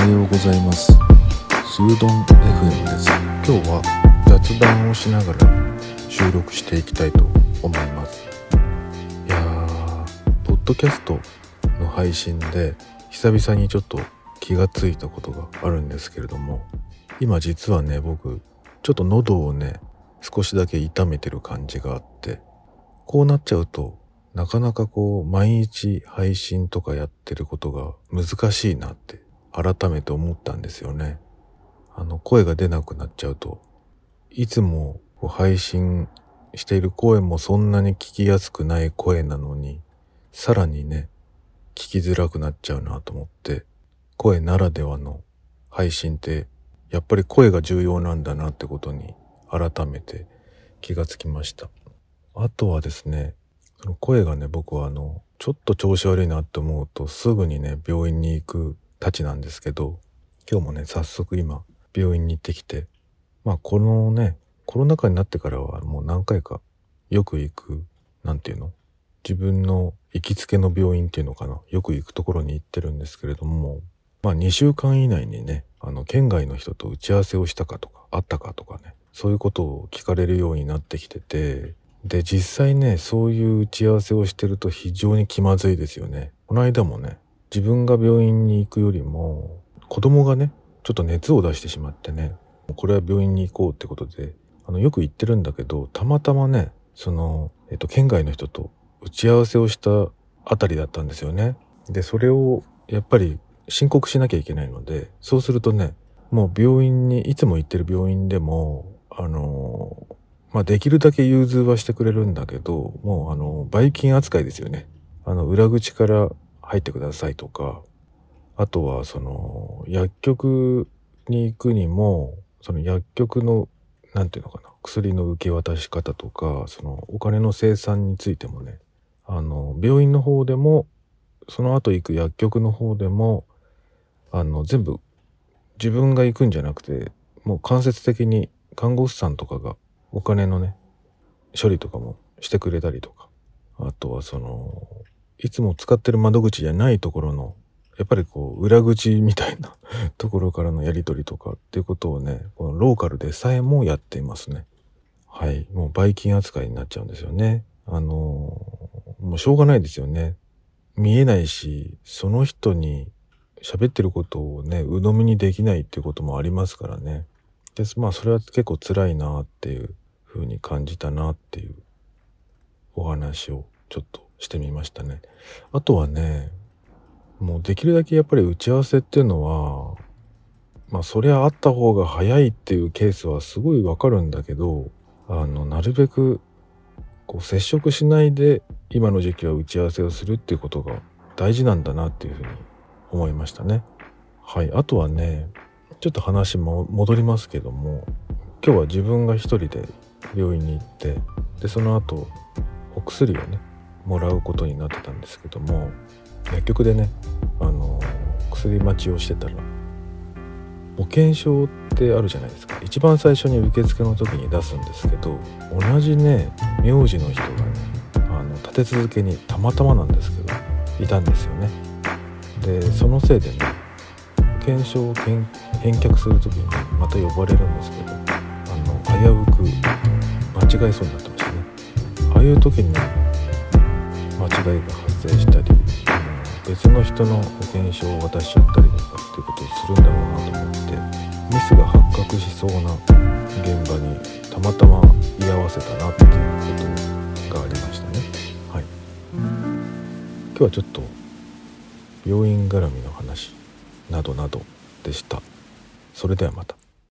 はようございます。スードン FM です。今日は雑談をしながら収録していきたいと思います。いやーポッドキャストの配信で久々にちょっと気がついたことがあるんですけれども今実はね僕ちょっと喉をね少しだけ痛めてる感じがあってこうなっちゃうとなかなかこう毎日配信とかやってることが難しいなって改めて思ったんですよね。あの声が出なくなっちゃうといつも配信している声もそんなに聞きやすくない声なのにさらにね聞きづらくなっちゃうなと思って声ならではの配信ってやっぱり声が重要なんだなってことに改めて気がつきました。あとはですねその声がね、僕はあの、ちょっと調子悪いなって思うとすぐにね、病院に行くたちなんですけど、今日もね、早速今、病院に行ってきて、まあこのね、コロナ禍になってからはもう何回かよく行く、なんていうの自分の行きつけの病院っていうのかなよく行くところに行ってるんですけれども、まあ2週間以内にね、あの、県外の人と打ち合わせをしたかとか、あったかとかね、そういうことを聞かれるようになってきてて、で、実際ね、そういう打ち合わせをしてると非常に気まずいですよね。この間もね、自分が病院に行くよりも、子供がね、ちょっと熱を出してしまってね、これは病院に行こうってことで、あの、よく行ってるんだけど、たまたまね、その、えっと、県外の人と打ち合わせをしたあたりだったんですよね。で、それをやっぱり申告しなきゃいけないので、そうするとね、もう病院に、いつも行ってる病院でも、あのまあ、できるだけ融通はしてくれるんだけど、もうあの、バイキン扱いですよね。あの、裏口から入ってくださいとか、あとはその、薬局に行くにも、その薬局の、なんていうのかな、薬の受け渡し方とか、そのお金の生産についてもね、あの、病院の方でも、その後行く薬局の方でも、あの、全部自分が行くんじゃなくて、もう間接的に看護師さんとかがお金のね、処理とかもしてくれたりとか、あとはその、いつも使ってる窓口じゃないところの、やっぱりこう、裏口みたいな ところからのやり取りとかっていうことをね、このローカルでさえもやっていますね。はい。もうバイキン扱いになっちゃうんですよね。あのもうしょうがないですよね。見えないし、その人に喋ってることをね、鵜呑みにできないっていうこともありますからね。です、まあそれは結構辛いなっていう風に感じたなっていうお話をちょっとしてみましたね。あとはね、もうできるだけやっぱり打ち合わせっていうのは、まあそりゃあった方が早いっていうケースはすごいわかるんだけど、あの、なるべくこう接触しないで今の時期は打ち合わせをするっていうことが大事なんだなっていうふうに思いましたね。はい。あとはね、ちょっと話も戻りますけども、今日は自分が一人で病院に行ってでその後お薬をねもらうことになってたんですけども薬局でねあの薬待ちをしてたら保険証ってあるじゃないですか。一番最初に受付の時に出すんですけど同じね名字の人がねあの立て続けにたまたまなんですけどいたんですよね。でそのせいでね保険証を返却する時にまた呼ばれるんですけどあの危うく間違いそうになってましたね。ああいう時に間違いが発生したり別の人の保険証を渡しちゃったりとかっていうことをするんだろうなと思ってミスが発覚しそうな現場にたまたま居合わせたなっていうことがありましたね。はい。今日はちょっと病院絡みの話などなどでした。それではまた。